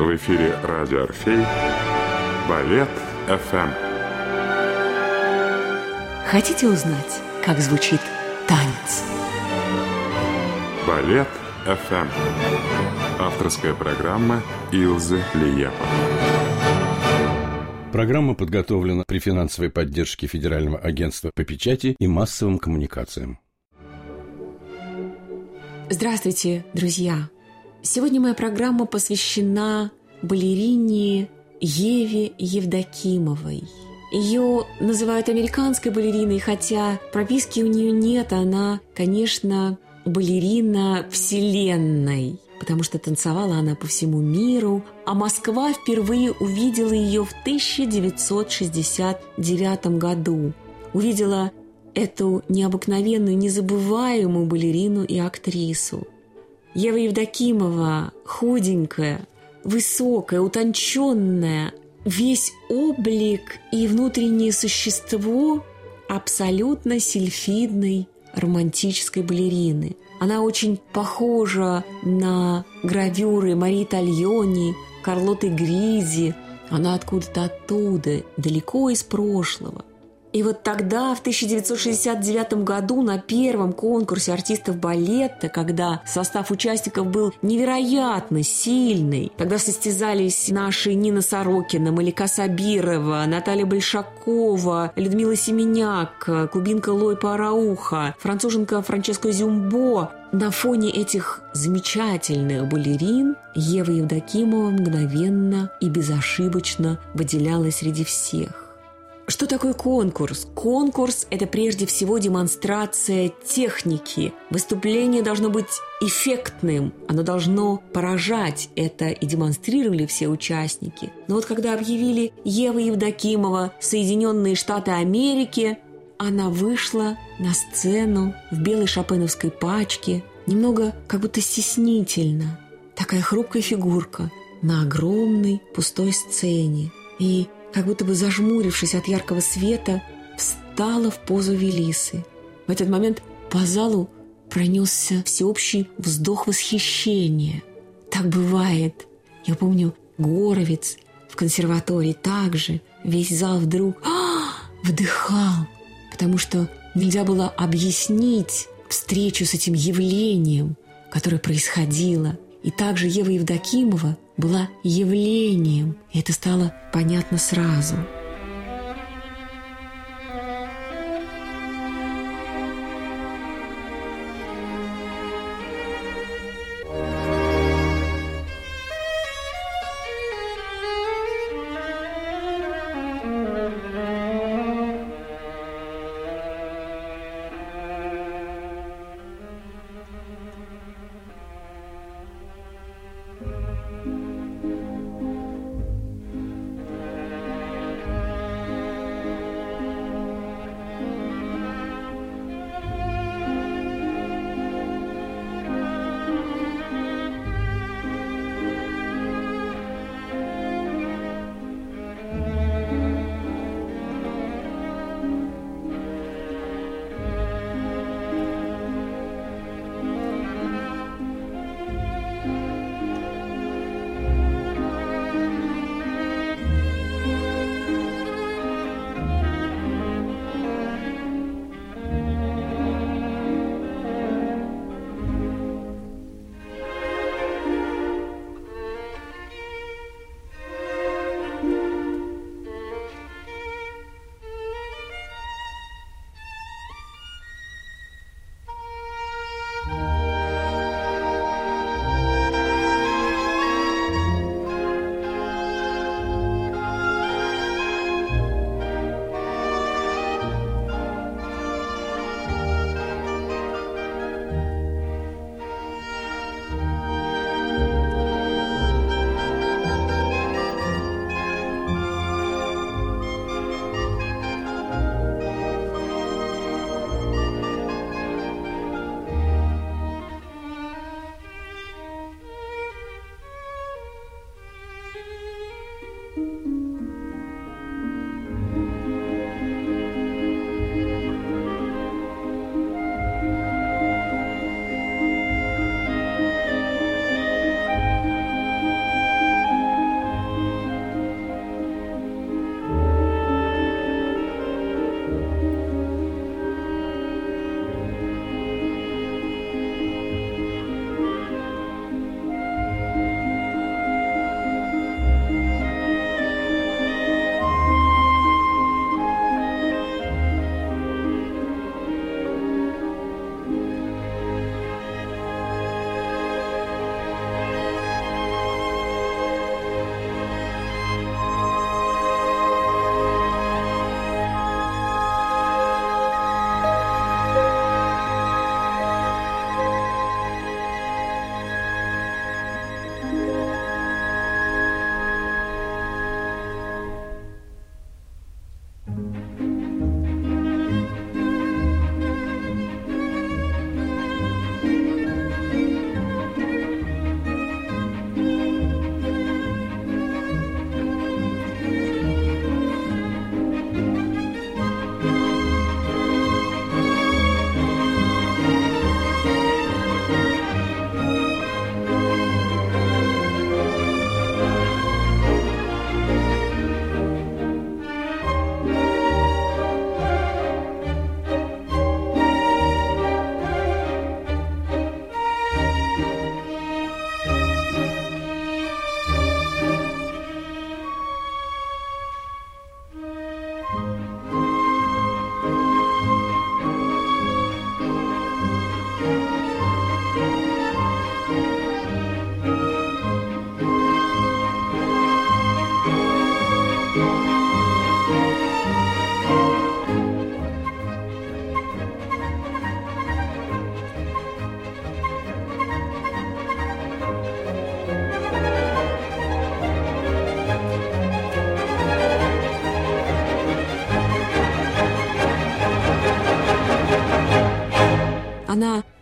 В эфире радио «Орфей» Балет ФМ. Хотите узнать, как звучит танец? Балет ФМ. Авторская программа Илзы Лиепа. Программа подготовлена при финансовой поддержке Федерального агентства по печати и массовым коммуникациям. Здравствуйте, друзья! Сегодня моя программа посвящена балерине Еве Евдокимовой. Ее называют американской балериной, хотя прописки у нее нет, она, конечно, балерина вселенной, потому что танцевала она по всему миру, а Москва впервые увидела ее в 1969 году. Увидела эту необыкновенную, незабываемую балерину и актрису. Ева Евдокимова, худенькая, высокая, утонченная, весь облик и внутреннее существо абсолютно сильфидной романтической балерины. Она очень похожа на гравюры Марии Тальони, Карлоты Гризи. Она откуда-то оттуда, далеко из прошлого. И вот тогда, в 1969 году, на первом конкурсе артистов балета, когда состав участников был невероятно сильный, тогда состязались наши Нина Сорокина, Малика Сабирова, Наталья Большакова, Людмила Семеняк, кубинка Лой Парауха, француженка Франческо Зюмбо, на фоне этих замечательных балерин Ева Евдокимова мгновенно и безошибочно выделялась среди всех. Что такое конкурс? Конкурс – это прежде всего демонстрация техники. Выступление должно быть эффектным, оно должно поражать. Это и демонстрировали все участники. Но вот когда объявили Ева Евдокимова «Соединенные Штаты Америки», она вышла на сцену в белой шопеновской пачке, немного как будто стеснительно. Такая хрупкая фигурка на огромной пустой сцене. И как будто бы зажмурившись от яркого света, встала в позу Велисы. В этот момент по залу пронесся всеобщий вздох восхищения. Так бывает. Я помню, Горовец в консерватории также весь зал вдруг а, вдыхал, потому что нельзя было объяснить встречу с этим явлением, которое происходило. И также Ева Евдокимова была явлением, и это стало понятно сразу –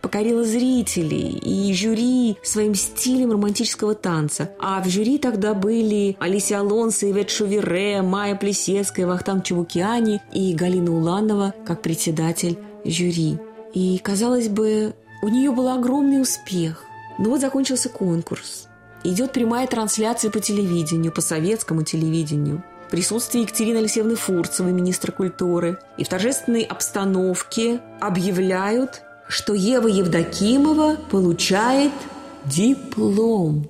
покорила зрителей и жюри своим стилем романтического танца. А в жюри тогда были Алисия Алонсо, Ивет Шувере, Майя Плесецкая, Вахтанг Чебукиани и Галина Уланова как председатель жюри. И, казалось бы, у нее был огромный успех. Но вот закончился конкурс. Идет прямая трансляция по телевидению, по советскому телевидению в присутствии Екатерины Алексеевны Фурцевой, министра культуры, и в торжественной обстановке объявляют, что Ева Евдокимова получает диплом.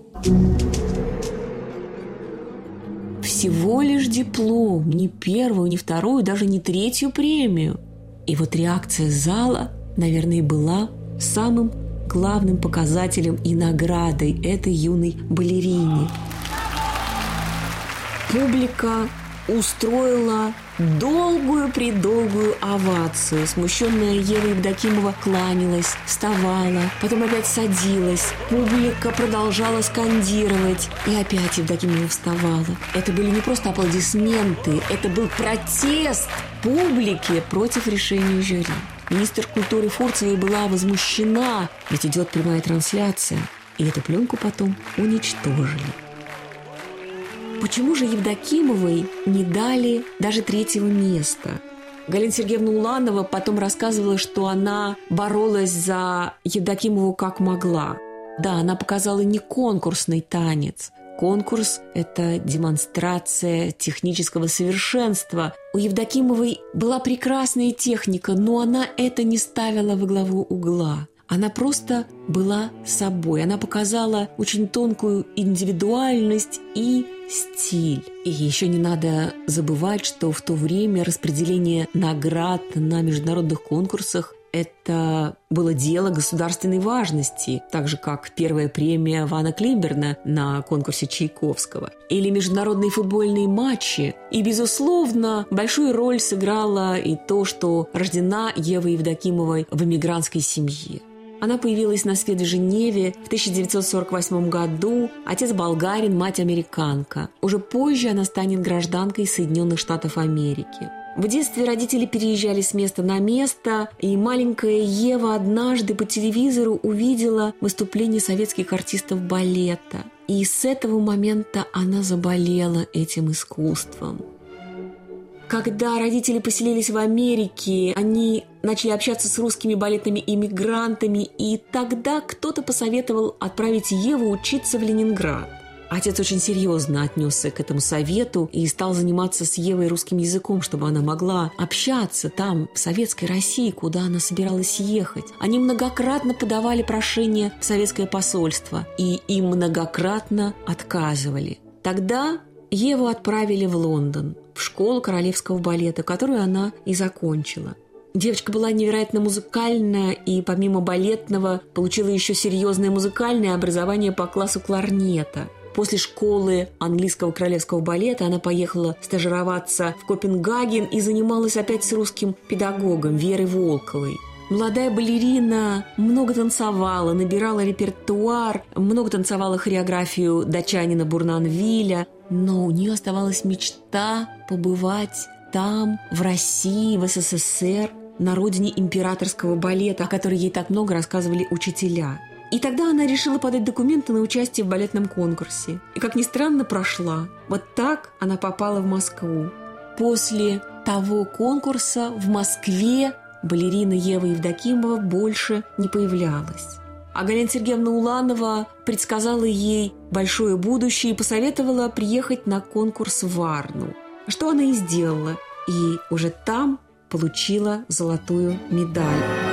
Всего лишь диплом, не первую, не вторую, даже не третью премию. И вот реакция зала, наверное, была самым главным показателем и наградой этой юной балерине – публика устроила долгую-предолгую овацию. Смущенная Ева Евдокимова кланялась, вставала, потом опять садилась. Публика продолжала скандировать, и опять Евдокимова вставала. Это были не просто аплодисменты, это был протест публики против решения жюри. Министр культуры Фурцева была возмущена, ведь идет прямая трансляция, и эту пленку потом уничтожили. Почему же Евдокимовой не дали даже третьего места? Галина Сергеевна Уланова потом рассказывала, что она боролась за Евдокимову как могла. Да, она показала не конкурсный танец. Конкурс – это демонстрация технического совершенства. У Евдокимовой была прекрасная техника, но она это не ставила во главу угла. Она просто была собой. Она показала очень тонкую индивидуальность и стиль. И еще не надо забывать, что в то время распределение наград на международных конкурсах это было дело государственной важности, так же как первая премия Вана Климберна на конкурсе Чайковского или международные футбольные матчи. И, безусловно, большую роль сыграло и то, что рождена Ева Евдокимова в эмигрантской семье. Она появилась на свет в Женеве в 1948 году. Отец болгарин, мать американка. Уже позже она станет гражданкой Соединенных Штатов Америки. В детстве родители переезжали с места на место, и маленькая Ева однажды по телевизору увидела выступление советских артистов балета. И с этого момента она заболела этим искусством. Когда родители поселились в Америке, они начали общаться с русскими балетными иммигрантами, и тогда кто-то посоветовал отправить Еву учиться в Ленинград. Отец очень серьезно отнесся к этому совету и стал заниматься с Евой русским языком, чтобы она могла общаться там, в советской России, куда она собиралась ехать. Они многократно подавали прошение в советское посольство, и им многократно отказывали. Тогда Еву отправили в Лондон, в школу королевского балета, которую она и закончила. Девочка была невероятно музыкальная и помимо балетного получила еще серьезное музыкальное образование по классу кларнета. После школы английского королевского балета она поехала стажироваться в Копенгаген и занималась опять с русским педагогом Верой Волковой. Молодая балерина много танцевала, набирала репертуар, много танцевала хореографию дачанина Бурнанвиля, но у нее оставалась мечта побывать там, в России, в СССР, на родине императорского балета, о которой ей так много рассказывали учителя. И тогда она решила подать документы на участие в балетном конкурсе. И, как ни странно, прошла. Вот так она попала в Москву. После того конкурса в Москве балерина Ева Евдокимова больше не появлялась. А Галина Сергеевна Уланова предсказала ей большое будущее и посоветовала приехать на конкурс в Варну. Что она и сделала. И уже там получила золотую медаль.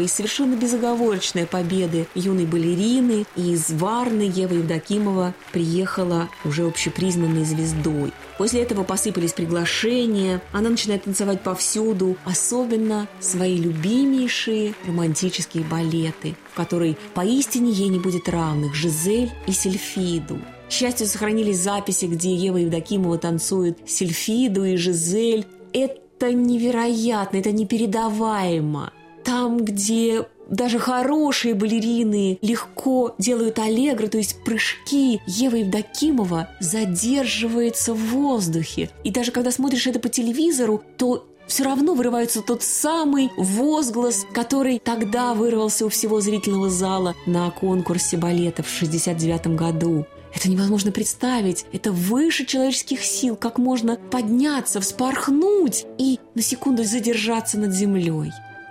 И совершенно безоговорочной победы юной балерины, и из Варны Ева Евдокимова приехала уже общепризнанной звездой. После этого посыпались приглашения, она начинает танцевать повсюду, особенно свои любимейшие романтические балеты, в которой поистине ей не будет равных Жизель и Сельфиду. К счастью, сохранились записи, где Ева Евдокимова танцует Сельфиду и Жизель. Это невероятно, это непередаваемо. Там, где даже хорошие балерины легко делают аллегро, то есть прыжки, Ева Евдокимова задерживается в воздухе. И даже когда смотришь это по телевизору, то все равно вырывается тот самый возглас, который тогда вырвался у всего зрительного зала на конкурсе балета в 69 году. Это невозможно представить. Это выше человеческих сил. Как можно подняться, вспорхнуть и на секунду задержаться над землей.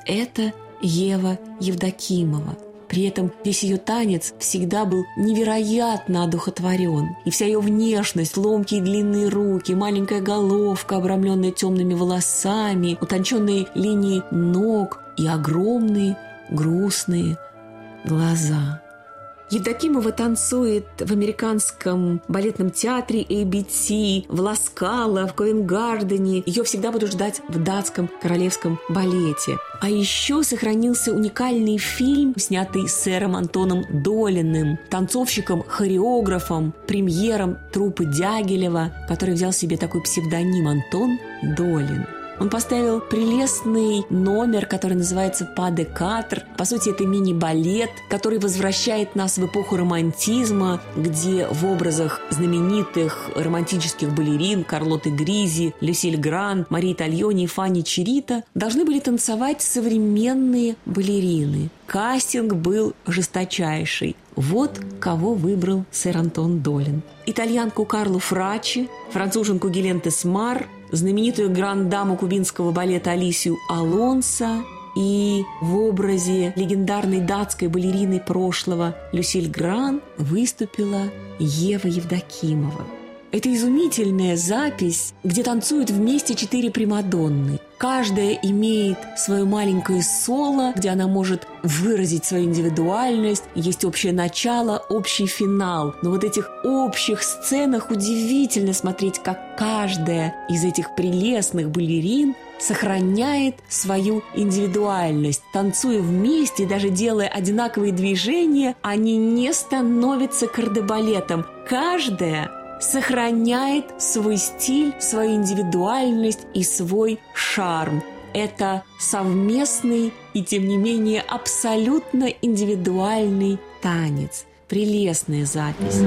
Это Ева Евдокимова. При этом весь ее танец всегда был невероятно одухотворен. И вся ее внешность, ломкие длинные руки, маленькая головка, обрамленная темными волосами, утонченные линии ног и огромные грустные глаза – Евдокимова танцует в американском балетном театре ABT, в Ласкало, в Ковенгардене. Ее всегда будут ждать в датском королевском балете. А еще сохранился уникальный фильм, снятый сэром Антоном Долиным, танцовщиком-хореографом, премьером труппы Дягилева, который взял себе такой псевдоним Антон Долин. Он поставил прелестный номер, который называется «Падекатр». По сути, это мини-балет, который возвращает нас в эпоху романтизма, где в образах знаменитых романтических балерин Карлоты Гризи, Люсиль Гран, Марии Тальони и Фанни Чирита должны были танцевать современные балерины. Кастинг был жесточайший. Вот кого выбрал сэр Антон Долин. Итальянку Карлу Фрачи, француженку Гелен Тесмар, знаменитую гранд-даму кубинского балета Алисию Алонса и в образе легендарной датской балерины прошлого Люсиль Гран выступила Ева Евдокимова – это изумительная запись, где танцуют вместе четыре примадонны. Каждая имеет свое маленькое соло, где она может выразить свою индивидуальность. Есть общее начало, общий финал. Но вот этих общих сценах удивительно смотреть, как каждая из этих прелестных балерин сохраняет свою индивидуальность. Танцуя вместе, даже делая одинаковые движения, они не становятся кардебалетом. Каждая сохраняет свой стиль, свою индивидуальность и свой шарм. Это совместный и, тем не менее, абсолютно индивидуальный танец. Прелестная запись.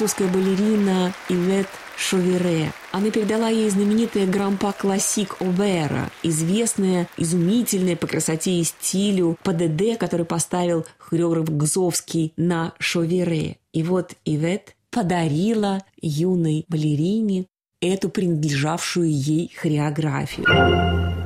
Французская балерина Ивет Шовере. Она передала ей знаменитое грампа классик Овера, известное, изумительное по красоте и стилю ПДД, который поставил хореограф Гзовский на Шовере. И вот Ивет подарила юной балерине эту принадлежавшую ей хореографию.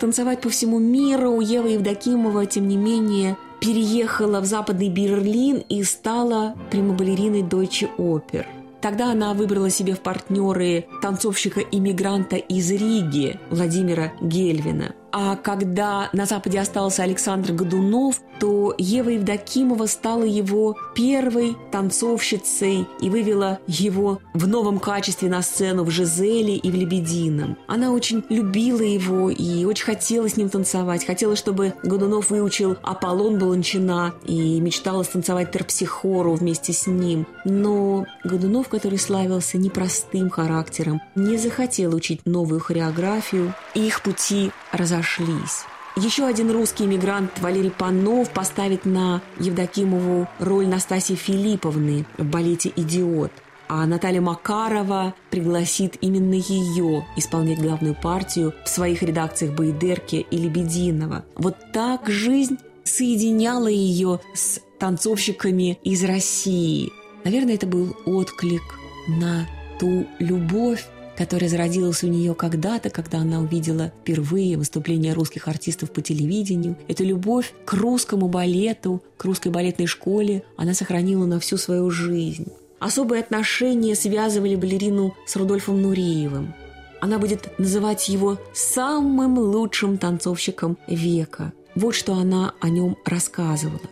Танцевать по всему миру, Ева Евдокимова, тем не менее, переехала в Западный Берлин и стала примабалериной Deutsche Oper. Тогда она выбрала себе в партнеры танцовщика-иммигранта из Риги Владимира Гельвина. А когда на Западе остался Александр Годунов, то Ева Евдокимова стала его первой танцовщицей и вывела его в новом качестве на сцену в «Жизеле» и в «Лебедином». Она очень любила его и очень хотела с ним танцевать. Хотела, чтобы Годунов выучил Аполлон Баланчина и мечтала станцевать терпсихору вместе с ним. Но Годунов, который славился непростым характером, не захотел учить новую хореографию, и их пути разошлись. Еще один русский иммигрант Валерий Панов поставит на Евдокимову роль Настасьи Филипповны в балете «Идиот». А Наталья Макарова пригласит именно ее исполнять главную партию в своих редакциях Байдерки и Лебединова. Вот так жизнь соединяла ее с танцовщиками из России. Наверное, это был отклик на ту любовь, которая зародилась у нее когда-то, когда она увидела впервые выступления русских артистов по телевидению. Эту любовь к русскому балету, к русской балетной школе она сохранила на всю свою жизнь. Особые отношения связывали балерину с Рудольфом Нуриевым. Она будет называть его самым лучшим танцовщиком века. Вот что она о нем рассказывала.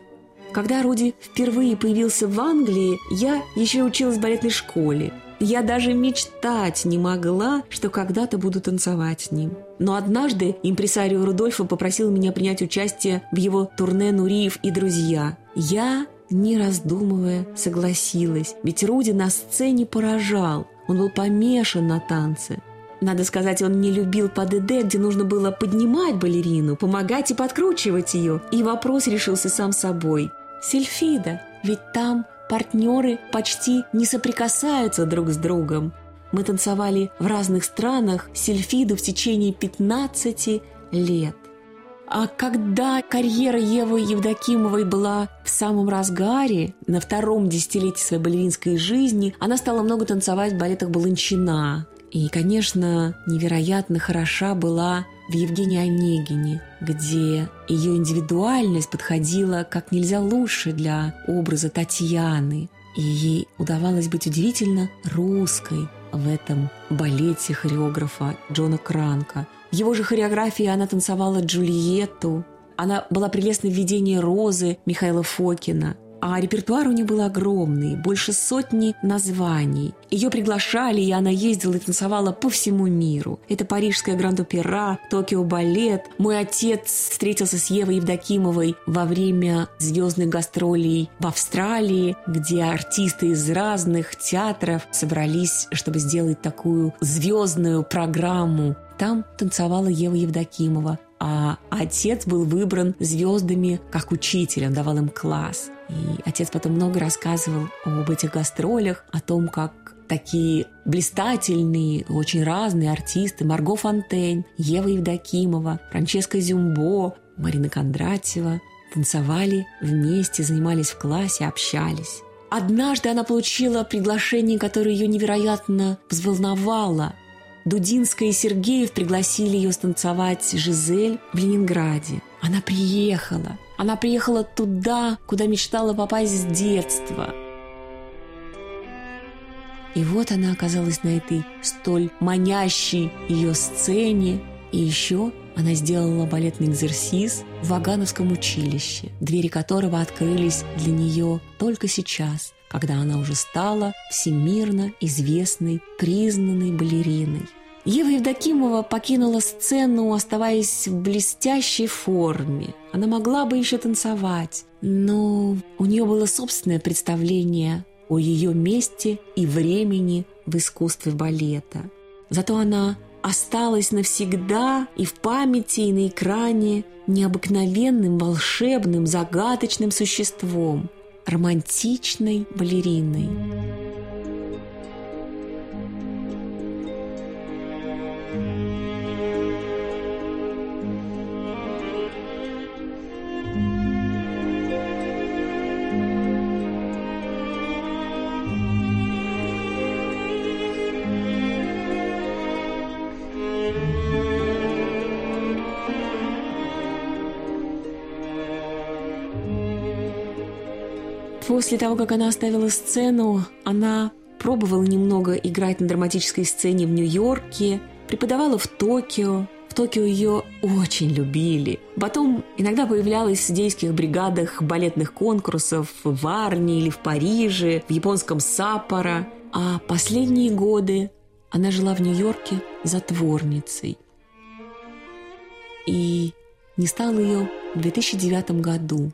Когда Руди впервые появился в Англии, я еще училась в балетной школе. Я даже мечтать не могла, что когда-то буду танцевать с ним. Но однажды импресарио Рудольфа попросил меня принять участие в его турне «Нуриев и друзья». Я, не раздумывая, согласилась, ведь Руди на сцене поражал. Он был помешан на танце. Надо сказать, он не любил ПДД, где нужно было поднимать балерину, помогать и подкручивать ее. И вопрос решился сам собой. Сильфида, ведь там партнеры почти не соприкасаются друг с другом. Мы танцевали в разных странах сельфиду в течение 15 лет. А когда карьера Евы Евдокимовой была в самом разгаре, на втором десятилетии своей балеринской жизни, она стала много танцевать в балетах Баланчина. И, конечно, невероятно хороша была в Евгении Онегине, где ее индивидуальность подходила как нельзя лучше для образа Татьяны. И ей удавалось быть удивительно русской в этом балете хореографа Джона Кранка. В его же хореографии она танцевала Джульетту, она была прелестной в видении Розы Михаила Фокина. А репертуар у нее был огромный, больше сотни названий. Ее приглашали, и она ездила и танцевала по всему миру. Это парижская гранд-опера, Токио балет. Мой отец встретился с Евой Евдокимовой во время звездных гастролей в Австралии, где артисты из разных театров собрались, чтобы сделать такую звездную программу. Там танцевала Ева Евдокимова, а отец был выбран звездами как учитель, он давал им класс. И отец потом много рассказывал об этих гастролях, о том, как такие блистательные, очень разные артисты Марго Фонтейн, Ева Евдокимова, Франческа Зюмбо, Марина Кондратьева танцевали вместе, занимались в классе, общались. Однажды она получила приглашение, которое ее невероятно взволновало. Дудинская и Сергеев пригласили ее станцевать «Жизель» в Ленинграде. Она приехала. Она приехала туда, куда мечтала попасть с детства. И вот она оказалась на этой столь манящей ее сцене. И еще она сделала балетный экзерсис в Вагановском училище, двери которого открылись для нее только сейчас, когда она уже стала всемирно известной, признанной балериной. Ева Евдокимова покинула сцену, оставаясь в блестящей форме. Она могла бы еще танцевать, но у нее было собственное представление о ее месте и времени в искусстве балета. Зато она осталась навсегда и в памяти, и на экране необыкновенным, волшебным, загадочным существом, романтичной балериной. После того, как она оставила сцену, она пробовала немного играть на драматической сцене в Нью-Йорке, преподавала в Токио. В Токио ее очень любили. Потом иногда появлялась в судейских бригадах балетных конкурсов в Варне или в Париже, в японском Саппоро. А последние годы она жила в Нью-Йорке затворницей. И не стало ее в 2009 году.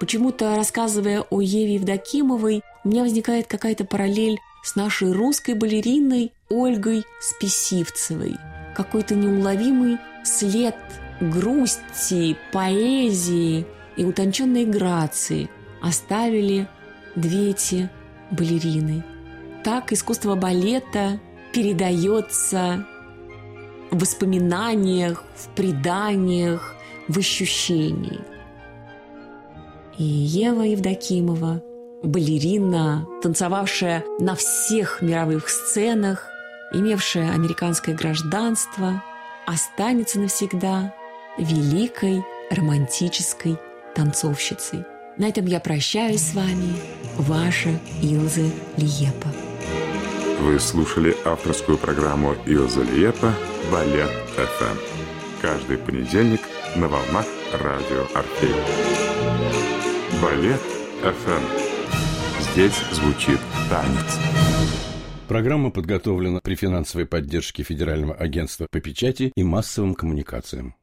Почему-то, рассказывая о Еве Евдокимовой, у меня возникает какая-то параллель с нашей русской балериной Ольгой Списивцевой. Какой-то неуловимый след грусти, поэзии и утонченной грации оставили две эти балерины. Так искусство балета передается в воспоминаниях, в преданиях, в ощущении. И Ева Евдокимова, балерина, танцевавшая на всех мировых сценах, имевшая американское гражданство, останется навсегда великой романтической танцовщицей. На этом я прощаюсь с вами. Ваша Илза Лиепа. Вы слушали авторскую программу Илза Лиепа «Балет ФМ». Каждый понедельник на волнах радио «Орфей». Балет ФМ. Здесь звучит танец. Программа подготовлена при финансовой поддержке Федерального агентства по печати и массовым коммуникациям.